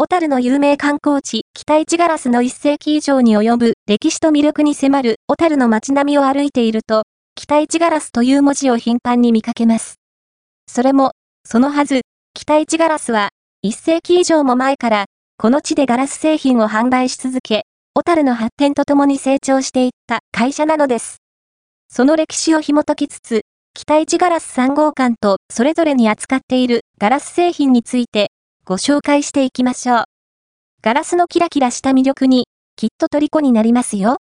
小樽の有名観光地、北市ガラスの1世紀以上に及ぶ歴史と魅力に迫る小樽の街並みを歩いていると、北市ガラスという文字を頻繁に見かけます。それも、そのはず、北市ガラスは、1世紀以上も前から、この地でガラス製品を販売し続け、小樽の発展とともに成長していった会社なのです。その歴史を紐解きつつ、北市ガラス3号館とそれぞれに扱っているガラス製品についてご紹介していきましょう。ガラスのキラキラした魅力にきっと虜になりますよ。